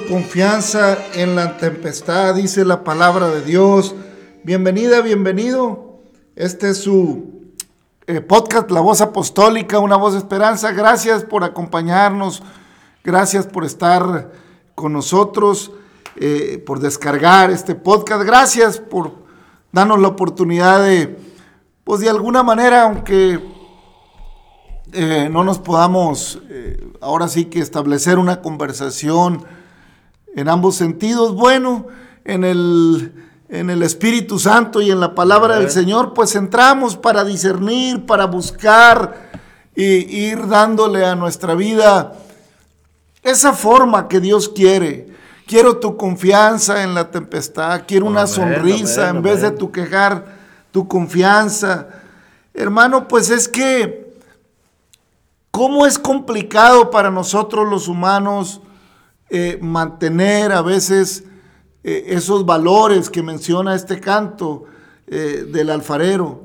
Confianza en la tempestad, dice la palabra de Dios. Bienvenida, bienvenido. Este es su eh, podcast, La Voz Apostólica, una voz de esperanza. Gracias por acompañarnos, gracias por estar con nosotros, eh, por descargar este podcast. Gracias por darnos la oportunidad de, pues de alguna manera, aunque eh, no nos podamos ahora sí que establecer una conversación en ambos sentidos. Bueno, en el, en el Espíritu Santo y en la palabra del Señor, pues entramos para discernir, para buscar e ir dándole a nuestra vida esa forma que Dios quiere. Quiero tu confianza en la tempestad, quiero una sonrisa en vez de tu quejar, tu confianza. Hermano, pues es que ¿Cómo es complicado para nosotros los humanos eh, mantener a veces eh, esos valores que menciona este canto eh, del alfarero?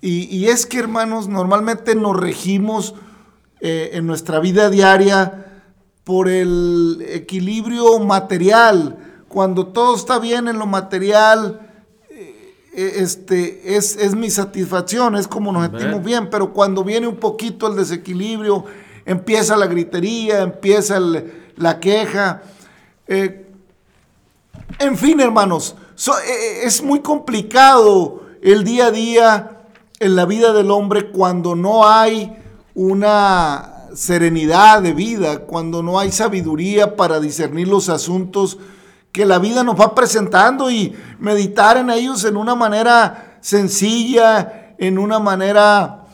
Y, y, es que, hermanos, normalmente nos regimos en nuestra vida diaria por el equilibrio material. Cuando todo está bien en lo material, este, es, es, mi satisfacción, es como nos sentimos bien, pero cuando viene un poquito el desequilibrio, empieza la gritería, empieza la queja. Eh, en fin, hermanos, e, e, es muy complicado el día a día en la vida del hombre cuando no hay una serenidad de vida, cuando no hay sabiduría para discernir los asuntos que la vida nos va presentando y meditar en ellos en una manera sencilla, en una manera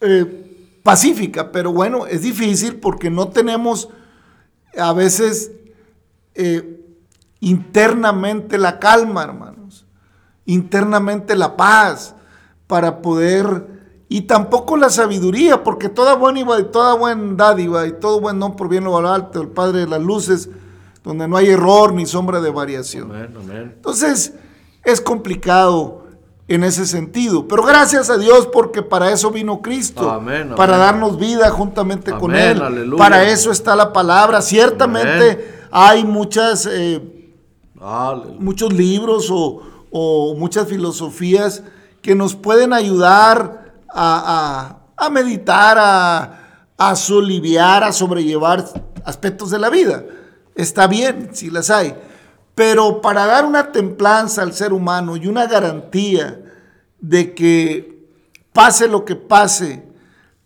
eh, pacífica. Pero bueno, es difícil porque no tenemos a veces eh, internamente la calma, hermanos, internamente la paz para poder y tampoco la sabiduría, porque toda buena y toda buena dádiva y todo buen don por bien lo alto, el Padre de las luces, donde no hay error ni sombra de variación. Entonces, es complicado en ese sentido. Pero gracias a Dios porque para eso vino Cristo, para darnos vida juntamente con Él. Para eso está la palabra. Ciertamente hay muchas, eh, muchos libros o, muchas filosofías que nos pueden ayudar a, a meditar, a, a soliviar, a sobrellevar aspectos de la vida está bien si las hay, pero para dar una templanza al ser humano y una garantía de que pase lo que pase,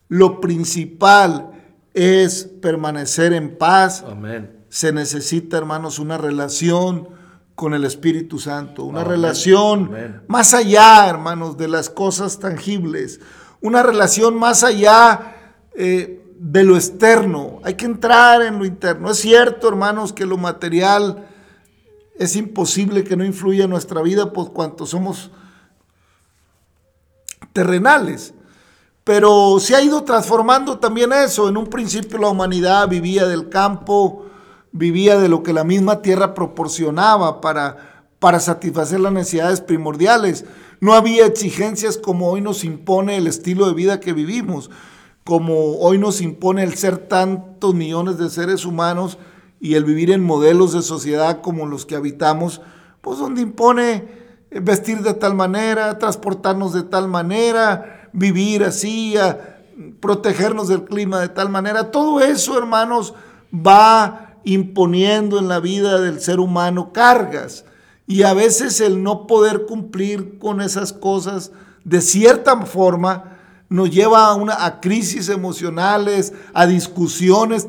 lo principal es permanecer en paz. Se necesita, hermanos, una relación con el Espíritu Santo, una relación más allá, hermanos, de las cosas tangibles, una relación más allá eh, de lo externo, hay que entrar en lo interno. Es cierto, hermanos, que lo material es imposible que no influya en nuestra vida por cuanto somos terrenales. Pero se ha ido transformando también eso. En un principio la humanidad vivía del campo, vivía de lo que la misma tierra proporcionaba para, para satisfacer las necesidades primordiales. No había exigencias como hoy nos impone el estilo de vida que vivimos como hoy nos impone el ser tantos millones de seres humanos y el vivir en modelos de sociedad como los que habitamos, pues donde impone vestir de tal manera, transportarnos de tal manera, vivir así, protegernos del clima de tal manera. Todo eso, hermanos, va imponiendo en la vida del ser humano cargas. Y a veces el no poder cumplir con esas cosas de cierta forma, nos lleva a, una, a crisis emocionales, a discusiones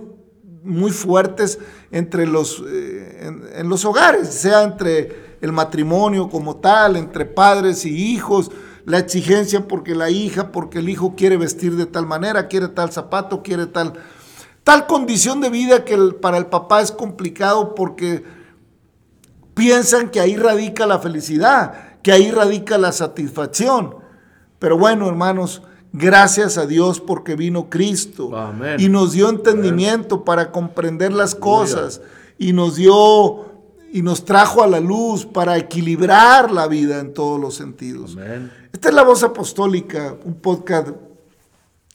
muy fuertes entre los, eh, en, los hogares, sea entre el matrimonio como tal, entre padres y hijos, la exigencia porque la hija, porque el hijo quiere vestir de tal manera, quiere tal zapato, quiere tal, tal condición de vida que para el papá es complicado porque piensan que ahí radica la felicidad, que ahí radica la satisfacción. Pero bueno, hermanos, Gracias a Dios porque vino Cristo. Y nos dio entendimiento para comprender las cosas. Y nos dio y nos trajo a la luz para equilibrar la vida en todos los sentidos. Esta es la voz apostólica, un podcast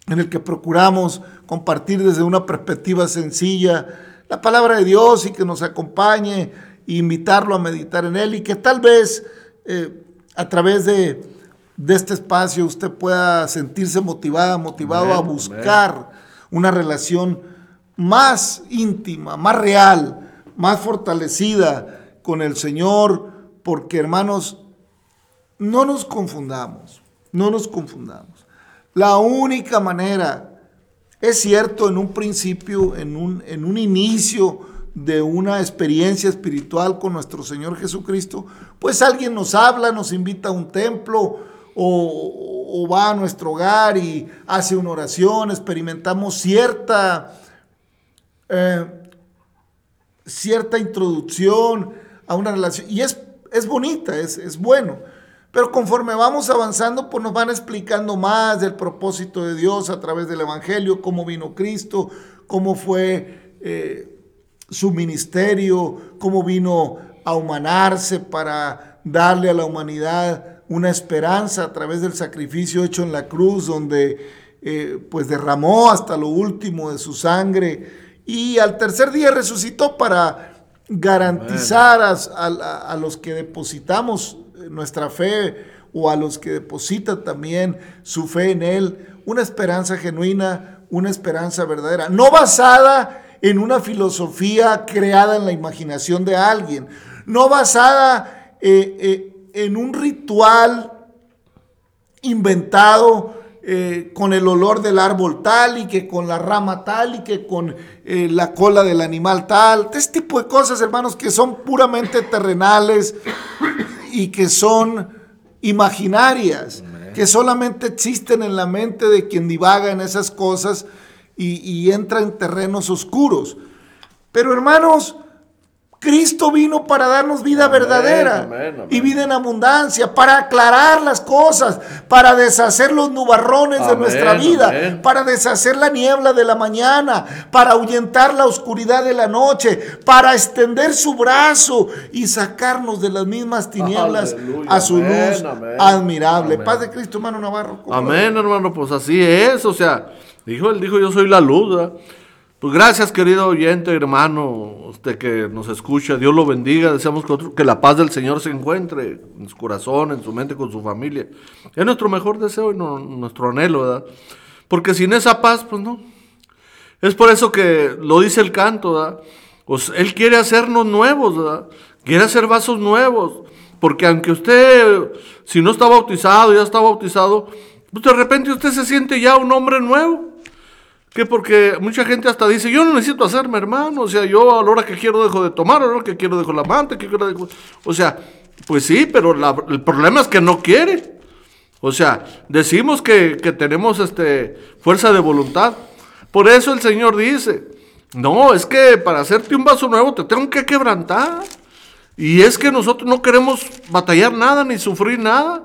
en el que procuramos compartir desde una perspectiva sencilla, la palabra de Dios y que nos acompañe, e invitarlo a meditar en él y que tal vez eh, a través de, este espacio usted pueda sentirse motivada, motivado a buscar una relación más íntima, más real, más fortalecida con el Señor, porque hermanos, no nos confundamos, no nos confundamos. La única manera, es cierto, en un principio, en un, en un inicio de una experiencia espiritual con nuestro Señor Jesucristo, pues alguien nos habla, nos invita a un templo o, va a nuestro hogar y hace una oración, experimentamos cierta, eh, cierta introducción a una relación. Y es, es bonita, es, es bueno. Pero conforme vamos avanzando, pues nos van explicando más del propósito de Dios a través del Evangelio, cómo vino Cristo, cómo fue eh, su ministerio, cómo vino a humanarse para darle a la humanidad una esperanza a través del sacrificio hecho en la cruz, donde eh, pues derramó hasta lo último de su sangre y al tercer día resucitó para garantizar a los que depositamos nuestra fe o a los que depositan también su fe en Él, una esperanza genuina, una esperanza verdadera, no basada en una filosofía creada en la imaginación de alguien, no basada eh, eh, en un ritual inventado eh, con el olor del árbol tal y que con la rama tal y que con la cola del animal tal. Este tipo de cosas, hermanos, que son puramente terrenales, y que son imaginarias, que solamente existen en la mente de quien divaga en esas cosas y, y entra en terrenos oscuros. Pero hermanos, Cristo vino para darnos vida verdadera y vida en abundancia, para aclarar las cosas, para deshacer los nubarrones de nuestra vida, para deshacer la niebla de la mañana, para ahuyentar la oscuridad de la noche, para extender su brazo y sacarnos de las mismas tinieblas a su luz admirable. Paz de Cristo, hermano Navarro. Amén, hermano, pues así es, o sea, dijo, él dijo, yo soy la luz. Pues gracias, querido oyente, hermano, usted que nos escucha. Dios lo bendiga. Deseamos que, la paz del Señor se encuentre en su corazón, en su mente, con su familia. Es nuestro mejor deseo y nuestro anhelo, ¿verdad? Porque sin esa paz, pues no. Es por eso que lo dice el canto, ¿verdad? Pues Él quiere hacernos nuevos, ¿verdad? Quiere hacer vasos nuevos. Porque aunque usted, si no está bautizado, ya está bautizado, pues de repente usted se siente ya un hombre nuevo. Que porque mucha gente hasta dice, yo no necesito hacerme hermano, o sea, yo a la hora que quiero dejo de tomar, a la hora que quiero dejo la amante, que quiero dejo... O sea, pues sí, pero el problema es que no quiere. O sea, decimos que, que tenemos este, fuerza de voluntad. Por eso el Señor dice, no, es que para hacerte un vaso nuevo te tengo que quebrantar. Y es que nosotros no queremos batallar nada ni sufrir nada.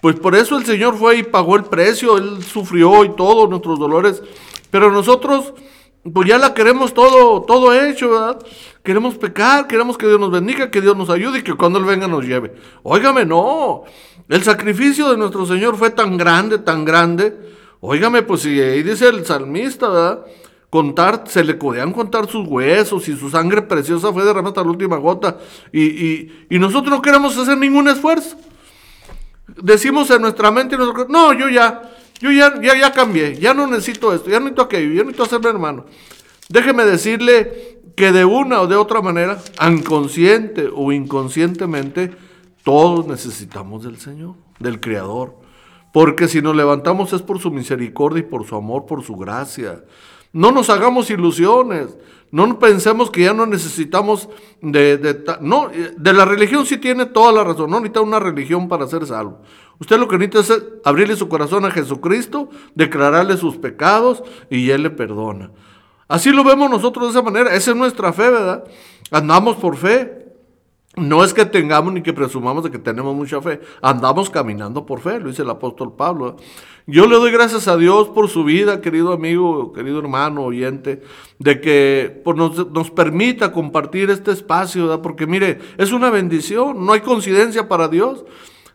Pues por eso el Señor fue y pagó el precio, Él sufrió y todos nuestros dolores pero nosotros, pues ya la queremos todo, todo hecho, ¿verdad? Queremos pecar, queremos que Dios nos bendiga, que Dios nos ayude y que cuando Él venga nos lleve. Óigame, no. El sacrificio de nuestro Señor fue tan grande, tan grande. Óigame, pues si ahí dice el salmista, ¿verdad? Contar, se le podían contar sus huesos y su sangre preciosa fue derramada hasta la última gota. Y, y, y nosotros no queremos hacer ningún esfuerzo. Decimos en nuestra mente, no, yo ya, yo ya, ya, ya cambié, ya no necesito esto, ya no necesito aquello, ya no necesito hacerme hermano. Déjeme decirle que de una o de otra manera, inconsciente o inconscientemente, todos necesitamos del Señor, del Creador. Porque si nos levantamos es por su misericordia y por su amor, por su gracia. No nos hagamos ilusiones. No pensemos que ya no necesitamos de, de, no, de la religión sí tiene toda la razón. No necesita una religión para ser salvo. Usted lo que necesita es abrirle su corazón a Jesucristo, declararle sus pecados y Él le perdona. Así lo vemos nosotros de esa manera. Esa es nuestra fe, ¿verdad? Andamos por fe. No es que tengamos ni que presumamos de que tenemos mucha fe. Andamos caminando por fe, lo dice el apóstol Pablo. Yo le doy gracias a Dios por su vida, querido amigo, querido hermano, oyente, de que pues, nos, nos, permita compartir este espacio, ¿verdad? porque mire, es una bendición, no hay coincidencia para Dios.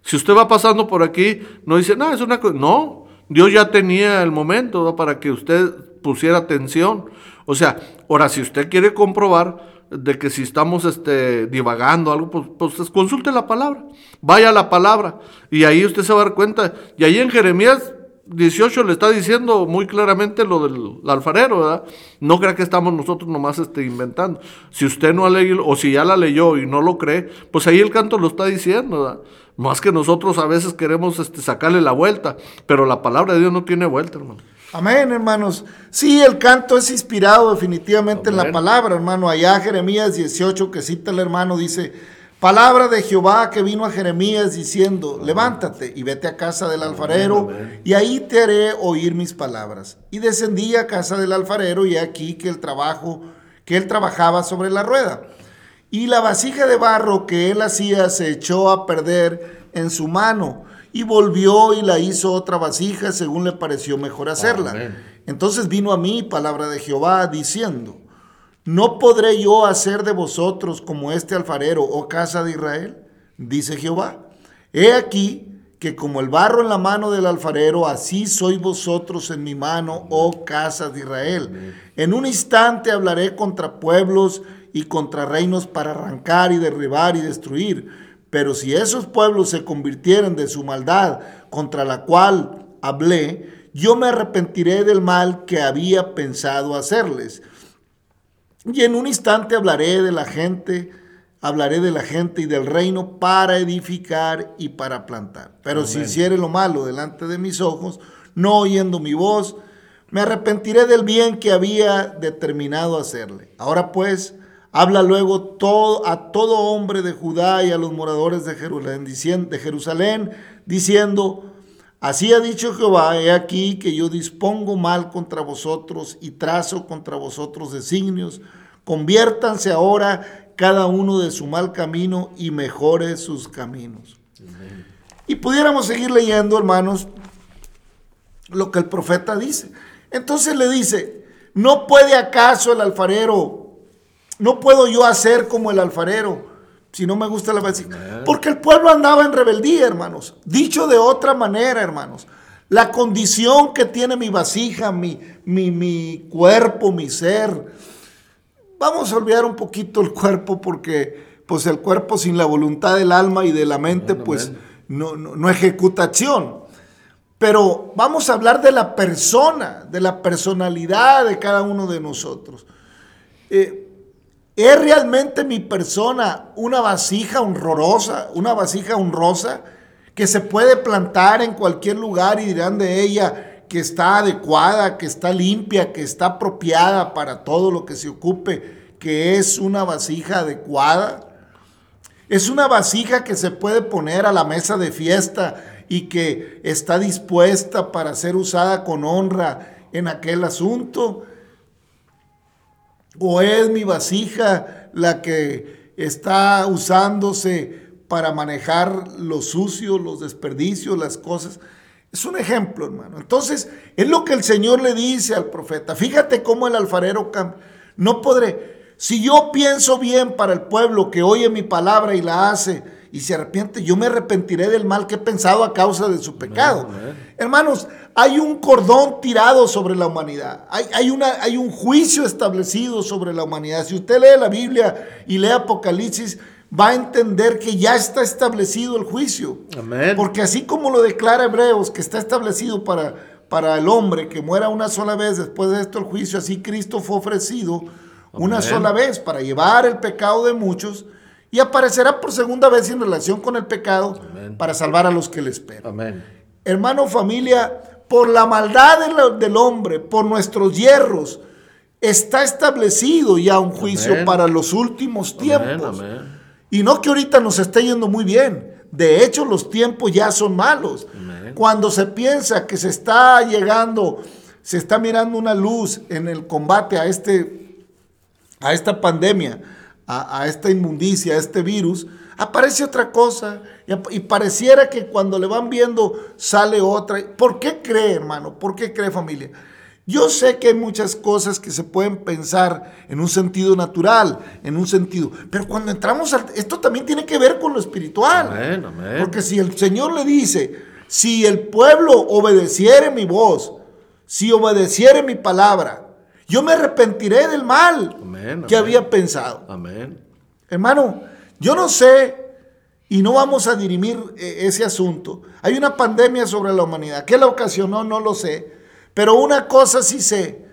Si usted va pasando por aquí, no dice, no, es una cosa. No, Dios ya tenía el momento para que usted pusiera atención. O sea, ahora si usted quiere comprobar de que si estamos este, divagando algo, pues, pues consulte la palabra, vaya a la palabra y ahí usted se va a dar cuenta. Y ahí en Jeremías 18 le está diciendo muy claramente lo del alfarero, ¿verdad? No crea que estamos nosotros nomás este, inventando. Si usted no ha leído, o si ya la leyó y no lo cree, pues ahí el canto lo está diciendo, ¿verdad? Más que nosotros a veces queremos este, sacarle la vuelta, pero la palabra de Dios no tiene vuelta, hermano. Amén, hermanos. Sí, el canto es inspirado definitivamente en la palabra, hermano. Allá Jeremías 18, que cita el hermano, dice, palabra de Jehová que vino a Jeremías diciendo, levántate y vete a casa del alfarero, y ahí te haré oír mis palabras. Y descendí a casa del alfarero, y aquí que el trabajo, que él trabajaba sobre la rueda. Y la vasija de barro que él hacía se echó a perder en su mano y volvió y la hizo otra vasija según le pareció mejor hacerla. Entonces vino a mí palabra de Jehová diciendo, ¿no podré yo hacer de vosotros como este alfarero, oh casa de Israel? Dice Jehová, he aquí que como el barro en la mano del alfarero, así sois vosotros en mi mano, oh casa de Israel. En un instante hablaré contra pueblos y contra reinos para arrancar y derribar y destruir pero si esos pueblos se convirtieren de su maldad contra la cual hablé, yo me arrepentiré del mal que había pensado hacerles. Y en un instante hablaré de la gente, hablaré de la gente y del reino para edificar y para plantar. Pero si hiciere lo malo delante de mis ojos, no oyendo mi voz, me arrepentiré del bien que había determinado hacerle. Ahora pues, Habla luego todo, a todo hombre de Judá y a los moradores de Jerusalén, de Jerusalén, diciendo, así ha dicho Jehová, he aquí que yo dispongo mal contra vosotros y trazo contra vosotros designios. Conviértanse ahora cada uno de su mal camino y mejore sus caminos. Y pudiéramos seguir leyendo, hermanos, lo que el profeta dice. Entonces le dice, ¿no puede acaso el alfarero no puedo yo hacer como el alfarero si no me gusta la vasija. Porque el pueblo andaba en rebeldía, hermanos. Dicho de otra manera, hermanos. La condición que tiene mi vasija, mi, mi, mi cuerpo, mi ser. Vamos a olvidar un poquito el cuerpo porque pues el cuerpo sin la voluntad del alma y de la mente pues no, no, ejecuta acción. Pero vamos a hablar de la persona, de la personalidad de cada uno de nosotros. Eh, ¿Es realmente mi persona una vasija honrosa, una vasija honrosa que se puede plantar en cualquier lugar y dirán de ella que está adecuada, que está limpia, que está apropiada para todo lo que se ocupe, que es una vasija adecuada? Es una vasija que se puede poner a la mesa de fiesta y que está dispuesta para ser usada con honra en aquel asunto. ¿O es mi vasija la que está usándose para manejar lo sucio, los desperdicios, las cosas? Es un ejemplo, hermano. Entonces, es lo que el Señor le dice al profeta. Fíjate cómo el alfarero no podré. Si yo pienso bien para el pueblo que oye mi palabra y la hace, y se arrepiente, yo me arrepentiré del mal que he pensado a causa de su pecado. Hermanos, hay un cordón tirado sobre la humanidad. Hay, hay, una, hay un juicio establecido sobre la humanidad. Si usted lee la Biblia y lee Apocalipsis, va a entender que ya está establecido el juicio. Porque así como lo declara Hebreos, que está establecido para, para el hombre que muera una sola vez después de esto el juicio, así Cristo fue ofrecido una sola vez para llevar el pecado de muchos y aparecerá por segunda vez en relación con el pecado para salvar a los que le esperan. Hermano, familia, por la maldad del hombre, por nuestros hierros, está establecido ya un juicio para los últimos tiempos. Y no que ahorita nos esté yendo muy bien. De hecho, los tiempos ya son malos. Cuando se piensa que se está llegando, se está mirando una luz en el combate a, este, a esta pandemia, a, esta inmundicia, a este virus, aparece otra cosa y, pareciera que cuando le van viendo sale otra. ¿Por qué cree, hermano? ¿Por qué cree familia? Yo sé que hay muchas cosas que se pueden pensar en un sentido natural, en un sentido, pero cuando entramos al... Esto también tiene que ver con lo espiritual. Porque si el Señor le dice, si el pueblo obedeciere mi voz, si obedeciere mi palabra, yo me arrepentiré del mal Amén, que amén. había pensado. Amén. Hermano, yo no sé y no vamos a dirimir eh, ese asunto. Hay una pandemia sobre la humanidad. ¿Qué la ocasionó? No lo sé. Pero una cosa sí sé.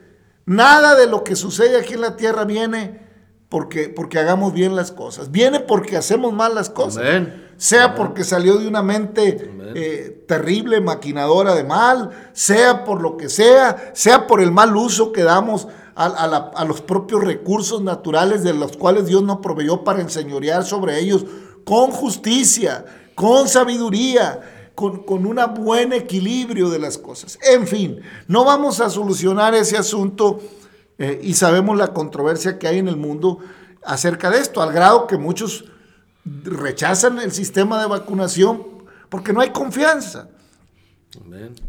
Nada de lo que sucede aquí en la tierra viene porque, porque hagamos bien las cosas. Viene porque hacemos mal las cosas. Amén. Sea porque salió de una mente eh, terrible, maquinadora de mal, sea por lo que sea, sea por el mal uso que damos a, a la- a los propios recursos naturales de los cuales Dios nos proveyó para enseñorear sobre ellos con justicia, con sabiduría, con, con un buen equilibrio de las cosas. En fin, no vamos a solucionar ese asunto eh, y sabemos la controversia que hay en el mundo acerca de esto, al grado que muchos rechazan el sistema de vacunación porque no hay confianza.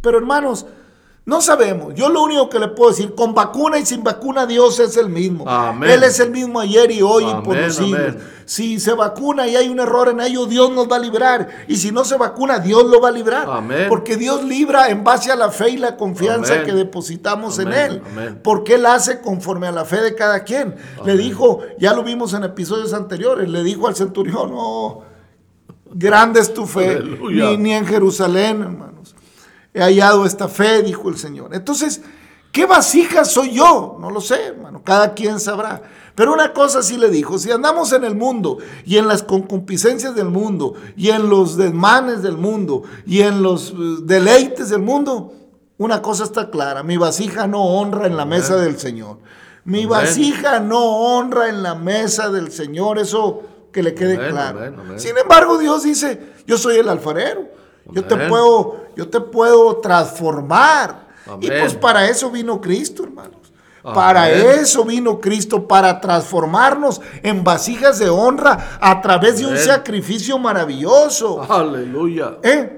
Pero hermanos, no sabemos. Yo lo único que le puedo decir, con vacuna y sin vacuna, Dios es el mismo. Amén. Él es el mismo ayer y hoy y por los siglos. Si se vacuna y hay un error en ello, Dios nos va a librar. Y si no se vacuna, Dios lo va a librar. Amén. Porque Dios libra en base a la fe y la confianza que depositamos en Él. Porque Él hace conforme a la fe de cada quien. Le dijo, ya lo vimos en episodios anteriores, le dijo al centurión, no, grande es tu fe, ni, ni en Jerusalén. He hallado esta fe, dijo el Señor. Entonces, ¿qué vasija soy yo? No lo sé, hermano, cada quien sabrá. Pero una cosa sí le dijo, si andamos en el mundo y en las concupiscencias del mundo y en los desmanes del mundo y en los eh, deleites del mundo, una cosa está clara, mi vasija no honra en la mesa del Señor. Mi vasija no honra en la mesa del Señor, eso que le quede claro. Sin embargo, Dios dice, yo soy el alfarero. Yo te puedo, yo te puedo transformar. Y pues para eso vino Cristo, hermanos. Para eso vino Cristo, para transformarnos en vasijas de honra a través de un sacrificio maravilloso. Aleluya. ¿Eh?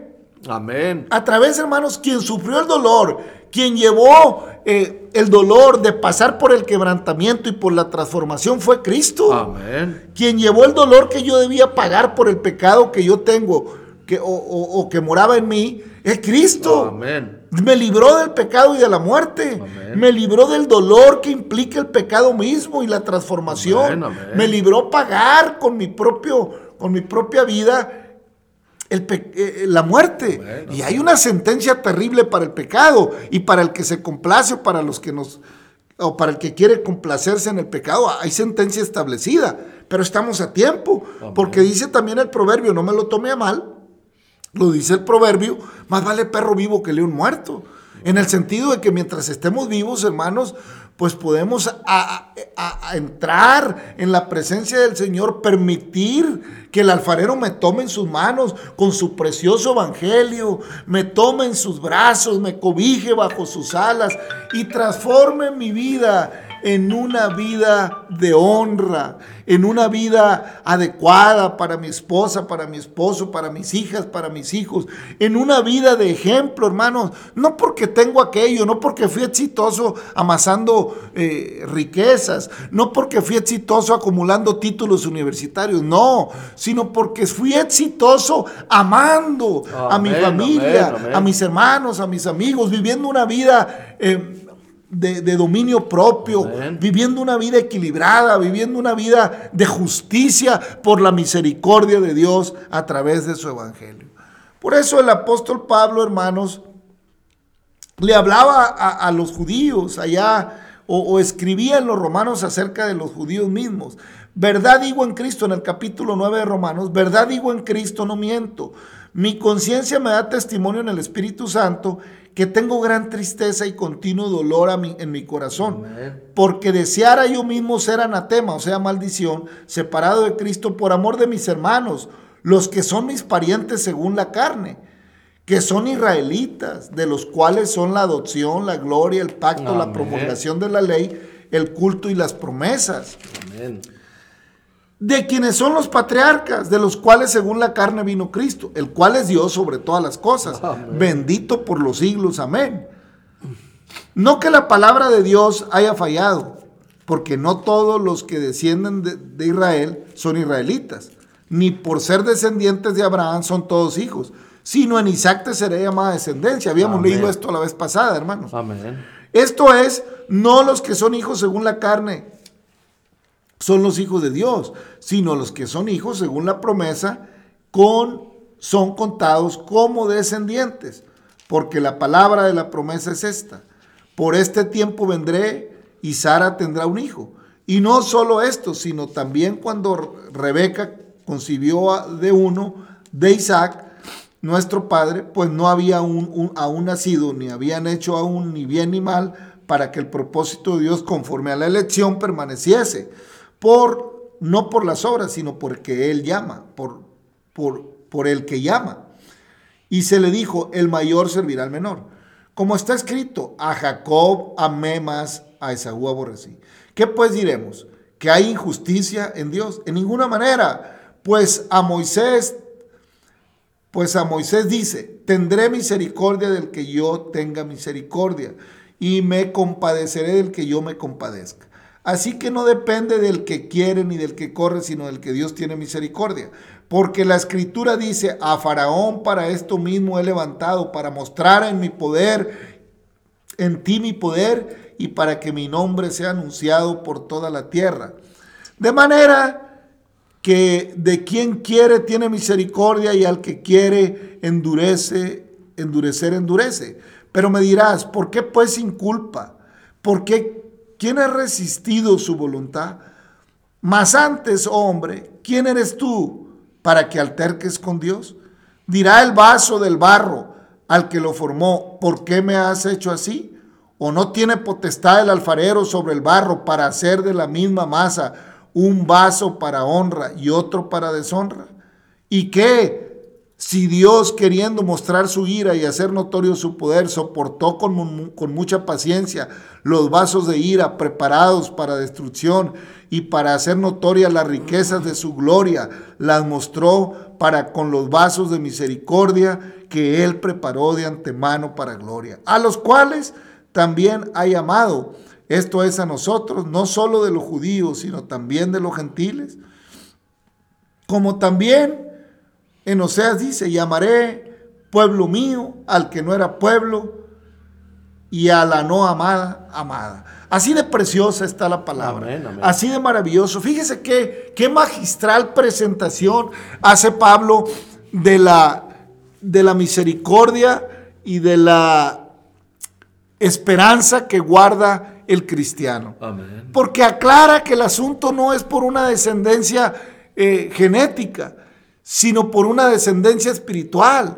Amén. A través, hermanos, quien sufrió el dolor, quien llevó eh, el dolor de pasar por el quebrantamiento y por la transformación fue Cristo. Amén. Quien llevó el dolor que yo debía pagar por el pecado que yo tengo que, o, o- o que moraba en mí, es Cristo. Amén. Me libró del pecado y de la muerte. Amén. Me libró del dolor que implica el pecado mismo y la transformación. Amén, amén. Me libró pagar con mi, propio, con mi propia vida el pe- eh, la muerte. Y hay una sentencia terrible para el pecado y para el que se complace o para los que nos o para el que quiere complacerse en el pecado, hay sentencia establecida, pero estamos a tiempo, porque dice también el proverbio, no me lo tome a mal, lo dice el proverbio, más vale perro vivo que león muerto. En el sentido de que mientras estemos vivos, hermanos, pues podemos a- entrar en la presencia del Señor, permitir que el alfarero me tome en sus manos con su precioso evangelio, me tome en sus brazos, me cobije bajo sus alas y transforme mi vida en una vida de honra, en una vida adecuada para mi esposa, para mi esposo, para mis hijas, para mis hijos, en una vida de ejemplo, hermanos, no porque tengo aquello, no porque fui exitoso amasando eh, riquezas, no porque fui exitoso acumulando títulos universitarios, no, sino porque fui exitoso amando a mi familia, amén, amén. a mis hermanos, a mis amigos, viviendo una vida... eh, de, de dominio propio, Amén. viviendo una vida equilibrada, viviendo una vida de justicia por la misericordia de Dios a través de su evangelio. Por eso el apóstol Pablo, hermanos, le hablaba a, a los judíos allá o, o escribía en los romanos acerca de los judíos mismos. Verdad digo en Cristo, en el capítulo 9 de Romanos, verdad digo en Cristo, no miento. Mi conciencia me da testimonio en el Espíritu Santo que tengo gran tristeza y continuo dolor a mi- en mi corazón. Amén. Porque deseara yo mismo ser anatema, o sea, maldición, separado de Cristo por amor de mis hermanos, los que son mis parientes según la carne, que son israelitas, de los cuales son la adopción, la gloria, el pacto, la promulgación de la ley, el culto y las promesas Amén. De quienes son los patriarcas, de los cuales según la carne vino Cristo, el cual es Dios sobre todas las cosas, Amén. bendito por los siglos, amén. No que la palabra de Dios haya fallado, porque no todos los que descienden de, de Israel son israelitas, ni por ser descendientes de Abraham son todos hijos, sino en Isaac te será llamada descendencia. Habíamos Amén. leído esto la vez pasada, hermanos. Amén. Esto es, no los que son hijos según la carne son los hijos de Dios, sino los que son hijos según la promesa con, son contados como descendientes, porque la palabra de la promesa es esta. Por este tiempo vendré y Sara tendrá un hijo. Y no solo esto, sino también cuando Rebeca concibió de uno, de Isaac, nuestro padre, pues no había un- aún nacido, ni habían hecho aún ni bien ni mal, para que el propósito de Dios conforme a la elección permaneciese, por, no por las obras, sino porque Él llama, por, por, por el que llama. Y se le dijo, el mayor servirá al menor. Como está escrito, a Jacob amé más, a Esaú aborrecí. ¿Qué pues diremos? ¿Que hay injusticia en Dios? En ninguna manera. Pues a Moisés, pues a Moisés dice, tendré misericordia del que yo tenga misericordia y me compadeceré del que yo me compadezca. Así que no depende del que quiere ni del que corre, sino del que Dios tiene misericordia. Porque la escritura dice, a Faraón para esto mismo he levantado, para mostrar en mi poder, en ti mi poder, y para que mi nombre sea anunciado por toda la tierra. De manera que de quien quiere tiene misericordia y al que quiere endurece, endurecer, endurece. Pero me dirás, ¿por qué pues sin culpa? ¿Por qué? ¿Quién ha resistido su voluntad? Mas antes, oh hombre, ¿quién eres tú para que alterques con Dios? Dirá el vaso del barro al que lo formó, ¿por qué me has hecho así? ¿O no tiene potestad el alfarero sobre el barro para hacer de la misma masa un vaso para honra y otro para deshonra? ¿Y qué? Si Dios, queriendo mostrar su ira y hacer notorio su poder, soportó con, mu- con mucha paciencia los vasos de ira preparados para destrucción y para hacer notorias las riquezas de su gloria, las mostró para con los vasos de misericordia que Él preparó de antemano para gloria, a los cuales también ha llamado, esto es a nosotros, no solo de los judíos, sino también de los gentiles, como también en Oseas dice, llamaré pueblo mío al que no era pueblo y a la no amada, amada. Así de preciosa está la palabra. Amén, amén. Así de maravilloso. Fíjese qué, qué magistral presentación hace Pablo de la, de la misericordia y de la esperanza que guarda el cristiano. Amén. Porque aclara que el asunto no es por una descendencia eh, genética, sino por una descendencia espiritual.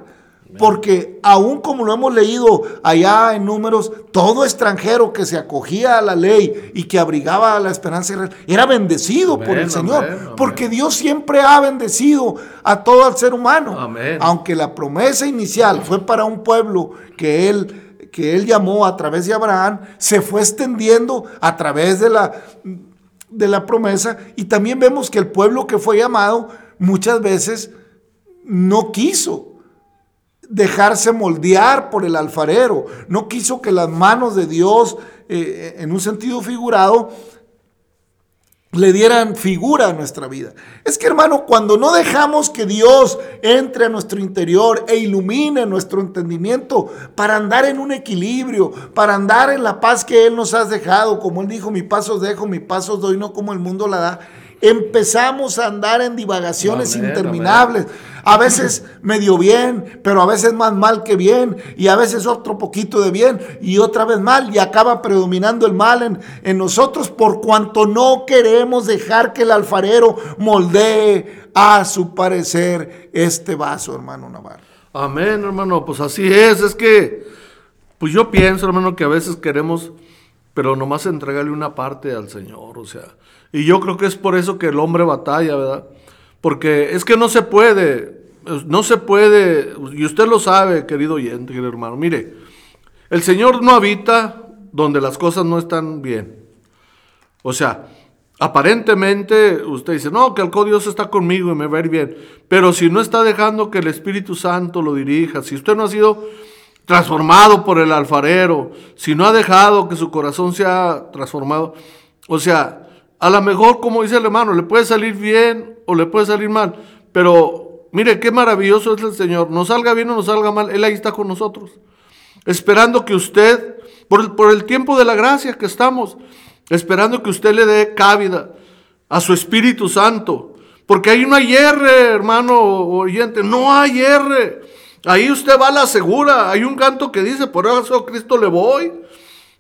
Porque aún como lo hemos leído allá en números, todo extranjero que se acogía a la ley y que abrigaba la esperanza Israel, era bendecido por el Señor. amén, amén. Porque Dios siempre ha bendecido a todo el ser humano. Aunque la promesa inicial fue para un pueblo que él, que él llamó a través de Abraham, se fue extendiendo a través de la, de la promesa. Y también vemos que el pueblo que fue llamado muchas veces no quiso dejarse moldear por el alfarero, no quiso que las manos de Dios, eh, en un sentido figurado, le dieran figura a nuestra vida. Es que hermano, cuando no dejamos que Dios entre a nuestro interior e ilumine nuestro entendimiento para andar en un equilibrio, para andar en la paz que Él nos ha dejado, como Él dijo, mi paso os dejo, mi paso os doy, no como el mundo la da, empezamos a andar en divagaciones interminables. A veces medio bien, pero a veces más mal que bien, y a veces otro poquito de bien, y otra vez mal, y acaba predominando el mal en, en nosotros por cuanto no queremos dejar que el alfarero moldee a su parecer este vaso, hermano Navarro. Amén, hermano. Pues así es. Es que, pues yo pienso, hermano, que a veces queremos, pero nomás entregarle una parte al Señor, o sea. Y yo creo que es por eso que el hombre batalla, ¿verdad? Porque es que no se puede, no se puede, y usted lo sabe, querido oyente, querido hermano. Mire, el Señor no habita donde las cosas no están bien. O sea, aparentemente usted dice, no, que el Dios está conmigo y me va a ir bien. Pero si no está dejando que el Espíritu Santo lo dirija, si usted no ha sido transformado por el alfarero, si no ha dejado que su corazón sea transformado, o sea, a lo mejor, como dice el hermano, le puede salir bien o le puede salir mal, pero mire qué maravilloso es el Señor. Nos salga bien o nos salga mal, Él ahí está con nosotros. Esperando que usted, por el, por el tiempo de la gracia que estamos, esperando que usted le dé cabida a su Espíritu Santo. Porque ahí no hay hermano oyente, no hay R. Ahí usted va a la segura. Hay un canto que dice, por eso Cristo le voy.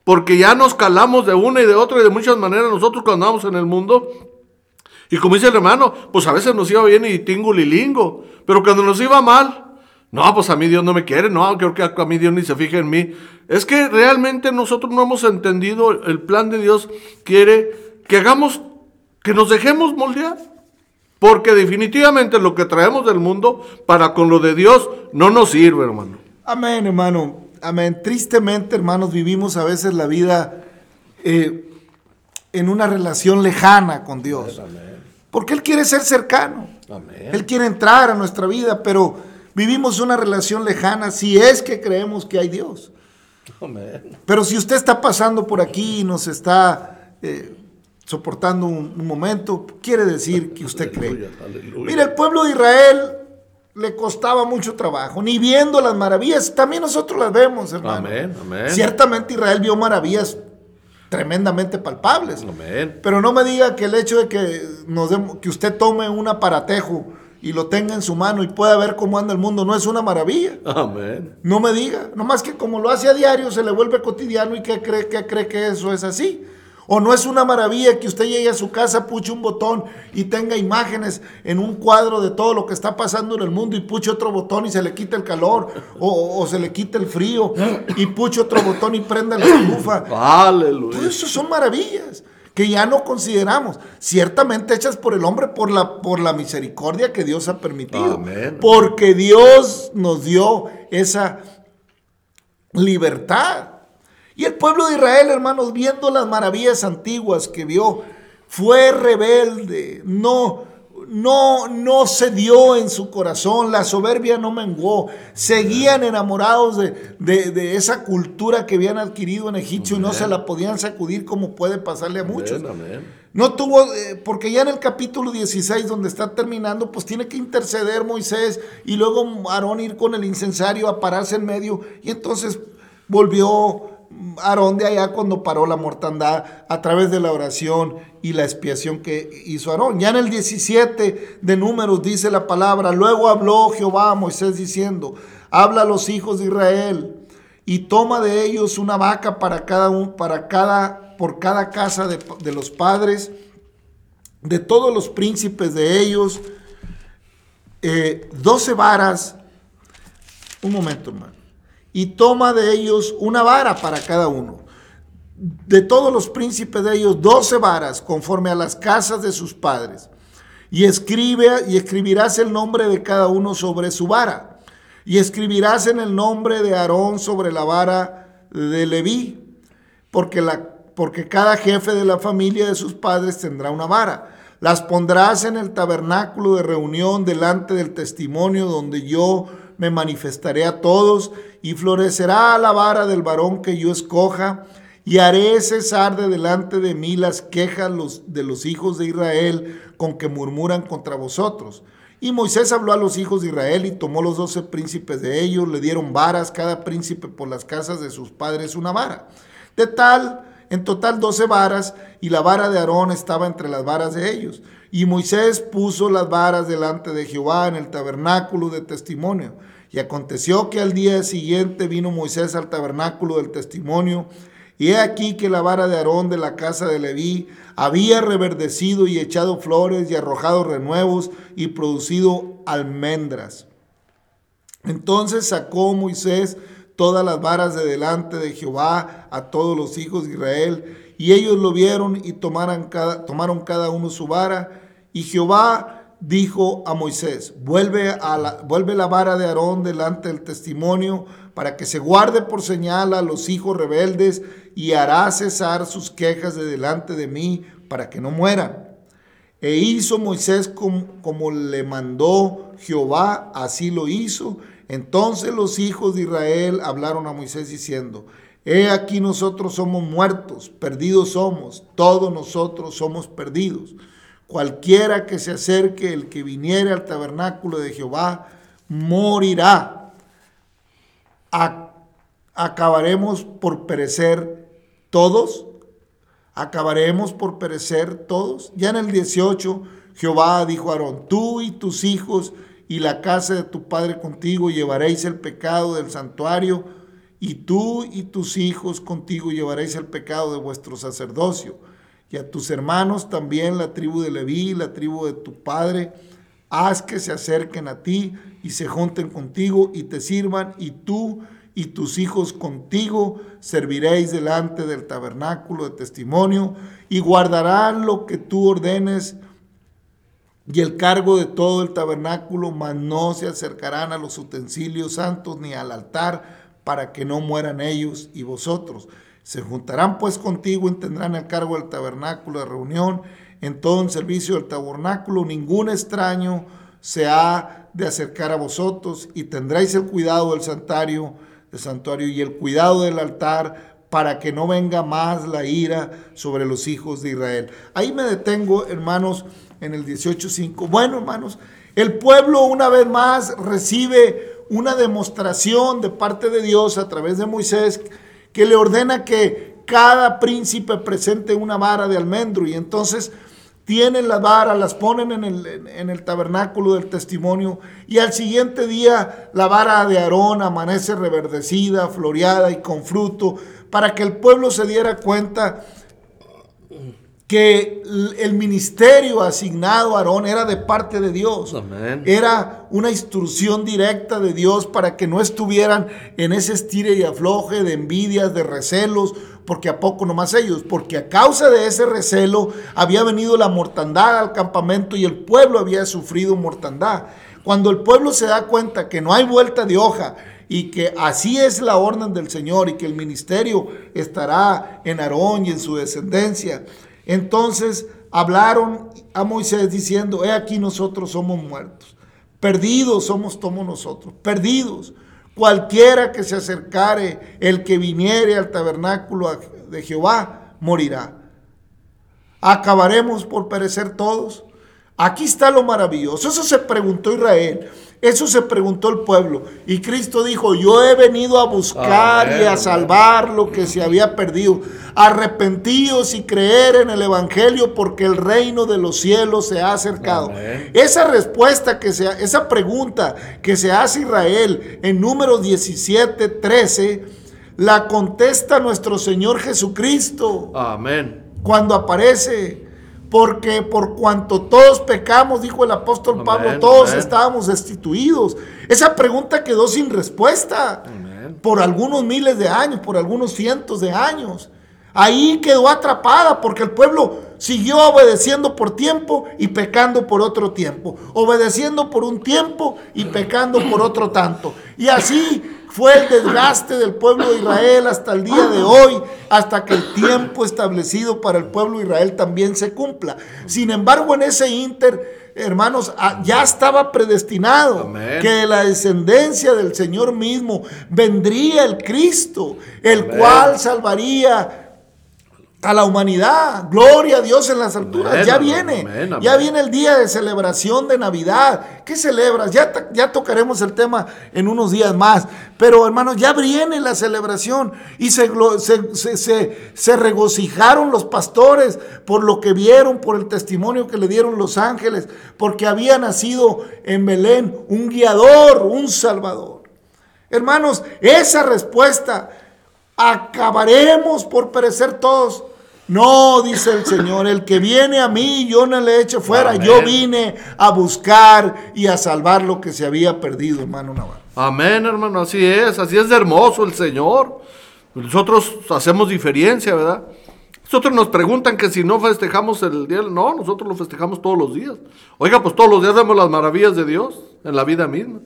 Porque ya nos calamos de una y de otra y de muchas maneras nosotros cuando andamos en el mundo. Y como dice el hermano, pues a veces nos iba bien y tingo lilingo. Pero cuando nos iba mal, no, pues a mí Dios no me quiere, no, creo que a mí Dios ni se fija en mí. Es que realmente nosotros no hemos entendido el plan de Dios. Quiere que hagamos, que nos dejemos moldear. Porque definitivamente lo que traemos del mundo para con lo de Dios no nos sirve, hermano. Amén, hermano. Amén. Tristemente, hermanos, vivimos a veces la vida eh, en una relación lejana con Dios. Porque Él quiere ser cercano. Él quiere entrar a nuestra vida, pero vivimos una relación lejana si es que creemos que hay Dios. Pero si usted está pasando por aquí y nos está eh, soportando un, momento, quiere decir que usted cree. Mira, el pueblo de Israel le costaba mucho trabajo, ni viendo las maravillas, también nosotros las vemos, hermano. Ciertamente Israel vio maravillas tremendamente palpables. Pero no me diga que el hecho de que, nos que usted tome un aparatejo y lo tenga en su mano y pueda ver cómo anda el mundo no es una maravilla. Amén. No me diga, nomás que como lo hace a diario se le vuelve cotidiano y que cree que cree que eso es así. O no es una maravilla que usted llegue a su casa, puche un botón y tenga imágenes en un cuadro de todo lo que está pasando en el mundo y puche otro botón y se le quita el calor o, se le quita el frío y puche otro botón y prenda la estufa. Aleluya. Todo eso son maravillas que ya no consideramos, ciertamente hechas por el hombre por la, por la misericordia que Dios ha permitido. Porque Dios nos dio esa libertad. Y el pueblo de Israel, hermanos, viendo las maravillas antiguas que vio, fue rebelde, no, no, no dio en su corazón, la soberbia no menguó, seguían enamorados de, esa cultura que habían adquirido en Egipto y no se la podían sacudir como puede pasarle a muchos. No tuvo, eh, porque ya en el capítulo 16, donde está terminando, pues tiene que interceder Moisés y luego Aarón ir con el incensario a pararse en medio. Y entonces volvió Aarón de allá cuando paró la mortandad a través de la oración y la expiación que hizo Aarón. Ya en el 17 de números dice la palabra, luego habló Jehová a Moisés diciendo, habla a los hijos de Israel y toma de ellos una vaca para cada un, para cada, por cada casa de, de los padres, de todos los príncipes de ellos, eh, doce varas. Un momento, hermano y toma de ellos una vara para cada uno. De todos los príncipes de ellos, doce varas, conforme a las casas de sus padres. Y escribe y escribirás el nombre de cada uno sobre su vara. Y escribirás en el nombre de Aarón sobre la vara de Leví, porque, la, porque cada jefe de la familia de sus padres tendrá una vara. Las pondrás en el tabernáculo de reunión delante del testimonio donde yo me manifestaré a todos y florecerá la vara del varón que yo escoja y haré cesar de delante de mí las quejas de los hijos de Israel con que murmuran contra vosotros. Y Moisés habló a los hijos de Israel y tomó los doce príncipes de ellos, le dieron varas, cada príncipe por las casas de sus padres una vara. De tal, en total doce varas, y la vara de Aarón estaba entre las varas de ellos. Y Moisés puso las varas delante de Jehová en el tabernáculo de testimonio. Y aconteció que al día siguiente vino Moisés al tabernáculo del testimonio, y he aquí que la vara de Aarón de la casa de Leví había reverdecido y echado flores y arrojado renuevos y producido almendras. Entonces sacó Moisés todas las varas de delante de Jehová a todos los hijos de Israel, y ellos lo vieron y tomaron cada, tomaron cada uno su vara, y Jehová dijo a Moisés, vuelve, a la, vuelve la vara de Aarón delante del testimonio para que se guarde por señal a los hijos rebeldes y hará cesar sus quejas de delante de mí para que no mueran. E hizo Moisés como, como le mandó Jehová, así lo hizo. Entonces los hijos de Israel hablaron a Moisés diciendo, He aquí nosotros somos muertos, perdidos somos, todos nosotros somos perdidos. cualquiera que se acerque, el que viniere al tabernáculo de Jehová, morirá. acabaremos por perecer todos. Acabaremos por perecer todos. Ya en el 18, Jehová dijo a Aarón, tú y tus hijos y la casa de tu padre contigo llevaréis el pecado del santuario, y tú y tus hijos contigo llevaréis el pecado de vuestro sacerdocio. Y a tus hermanos también, la tribu de Leví, la tribu de tu padre, haz que se acerquen a ti y se junten contigo y te sirvan, y tú y tus hijos contigo serviréis delante del tabernáculo de testimonio y guardarán lo que tú ordenes y el cargo de todo el tabernáculo, mas no se acercarán a los utensilios santos ni al altar para que no mueran ellos y vosotros. Se juntarán pues contigo y tendrán el cargo del tabernáculo de reunión en todo el servicio del tabernáculo. Ningún extraño se ha de acercar a vosotros y tendréis el cuidado del santuario, del santuario y el cuidado del altar para que no venga más la ira sobre los hijos de Israel. Ahí me detengo, hermanos, en el 18.5. Bueno, hermanos, el pueblo una vez más recibe una demostración de parte de Dios a través de Moisés que le ordena que cada príncipe presente una vara de almendro y entonces tienen la vara, las ponen en el, tabernáculo del testimonio y al siguiente día la vara de Aarón amanece reverdecida, floreada y con fruto para que el pueblo se diera cuenta que el ministerio asignado a Aarón era de parte de Dios. Era una instrucción directa de Dios para que no estuvieran en ese estire y afloje de envidias, de recelos, porque a poco nomás ellos, porque a causa de ese recelo había venido la mortandad al campamento y el pueblo había sufrido mortandad. Cuando el pueblo se da cuenta que no hay vuelta de hoja y que así es la orden del Señor y que el ministerio estará en Aarón y en su descendencia, entonces hablaron a Moisés diciendo, he aquí nosotros somos muertos, perdidos somos todos nosotros, perdidos. Cualquiera que se acercare, el que viniere al tabernáculo de Jehová, morirá. ¿Acabaremos por perecer todos? Aquí está lo maravilloso. Eso se preguntó Israel. Eso se preguntó el pueblo. Y Cristo dijo, yo he venido a buscar y a salvar lo que se había perdido. Arrepentíos y creer en el Evangelio porque el reino de los cielos se ha acercado. Esa respuesta que se, esa pregunta que se hace Israel en número 17, 13, la contesta nuestro Señor Jesucristo. Amén. Cuando aparece porque por cuanto todos pecamos, dijo el apóstol Pablo, todos estábamos destituidos. Esa pregunta quedó sin respuesta por algunos miles de años, por algunos cientos de años. Ahí quedó atrapada porque el pueblo siguió obedeciendo por tiempo y pecando por otro tiempo. Obedeciendo por un tiempo y pecando por otro tanto. Y así fue el desgaste del pueblo de Israel hasta el día de hoy, hasta que el tiempo establecido para el pueblo de Israel también se cumpla. Sin embargo, en ese inter, hermanos, ah, ya estaba predestinado que de la descendencia del Señor mismo vendría el Cristo, el cual salvaría a la humanidad. Gloria a Dios en las alturas. ya viene. ya viene el día de celebración de Navidad. ¿Qué celebras? Ya, ya tocaremos el tema en unos días más. Pero hermanos, ya viene la celebración. Y se, se, se, regocijaron los pastores por lo que vieron, por el testimonio que le dieron los ángeles. Porque había nacido en Belén un guiador, un salvador. Hermanos, esa respuesta acabaremos por perecer todos. No, dice el Señor, el que viene a mí, yo no le echo fuera. Yo vine a buscar y a salvar lo que se había perdido, hermano Navarro. Amén, hermano, así es, así es de hermoso el Señor. Nosotros hacemos diferencia, ¿verdad? Nosotros nos preguntan que si no festejamos el día, no, nosotros lo festejamos todos los días. Oiga, pues todos los días vemos las maravillas de Dios en la vida misma.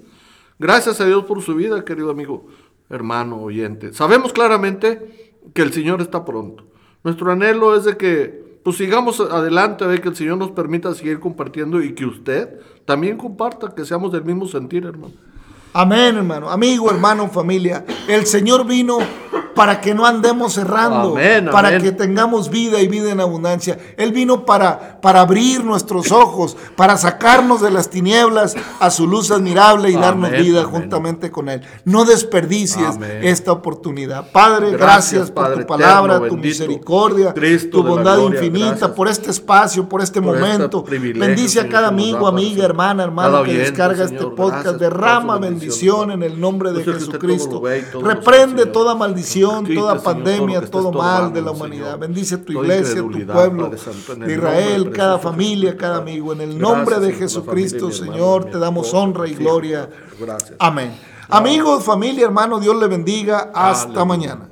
Gracias a Dios por su vida, querido amigo, hermano, oyente. Sabemos claramente que el Señor está pronto. Nuestro anhelo es de que pues sigamos adelante, de que el Señor nos permita seguir compartiendo y que usted también comparta, que seamos del mismo sentir, hermano. Amén, hermano. Amigo, hermano, familia. El Señor vino para que no andemos errando, para que tengamos vida y vida en abundancia. Él vino para para, abrir nuestros ojos, para sacarnos de las tinieblas a su luz admirable y darnos vida juntamente con Él. No desperdicies esta oportunidad. Padre, gracias, Gracias, por Padre tu palabra, eterno, tu misericordia, Cristo tu bondad gloria, infinita, gracias. por este espacio, por este Por este momento. Bendice a cada amigo, amiga, hermana, hermano que descarga Señor, este podcast. Derrama bendición bendición, en el nombre de Jesucristo. Reprende toda maldición, Toda Señor, todo lo pandemia, todo mal de la humanidad. Señor. Bendice tu iglesia, tu pueblo de Israel, cada familia, cada amigo. En el Gracias, nombre de Jesucristo, familia, Señor, hermano, te damos honra y gloria. Gracias. Amén. Amigos, familia, hermano, Dios le bendiga. Hasta Aleluya. mañana.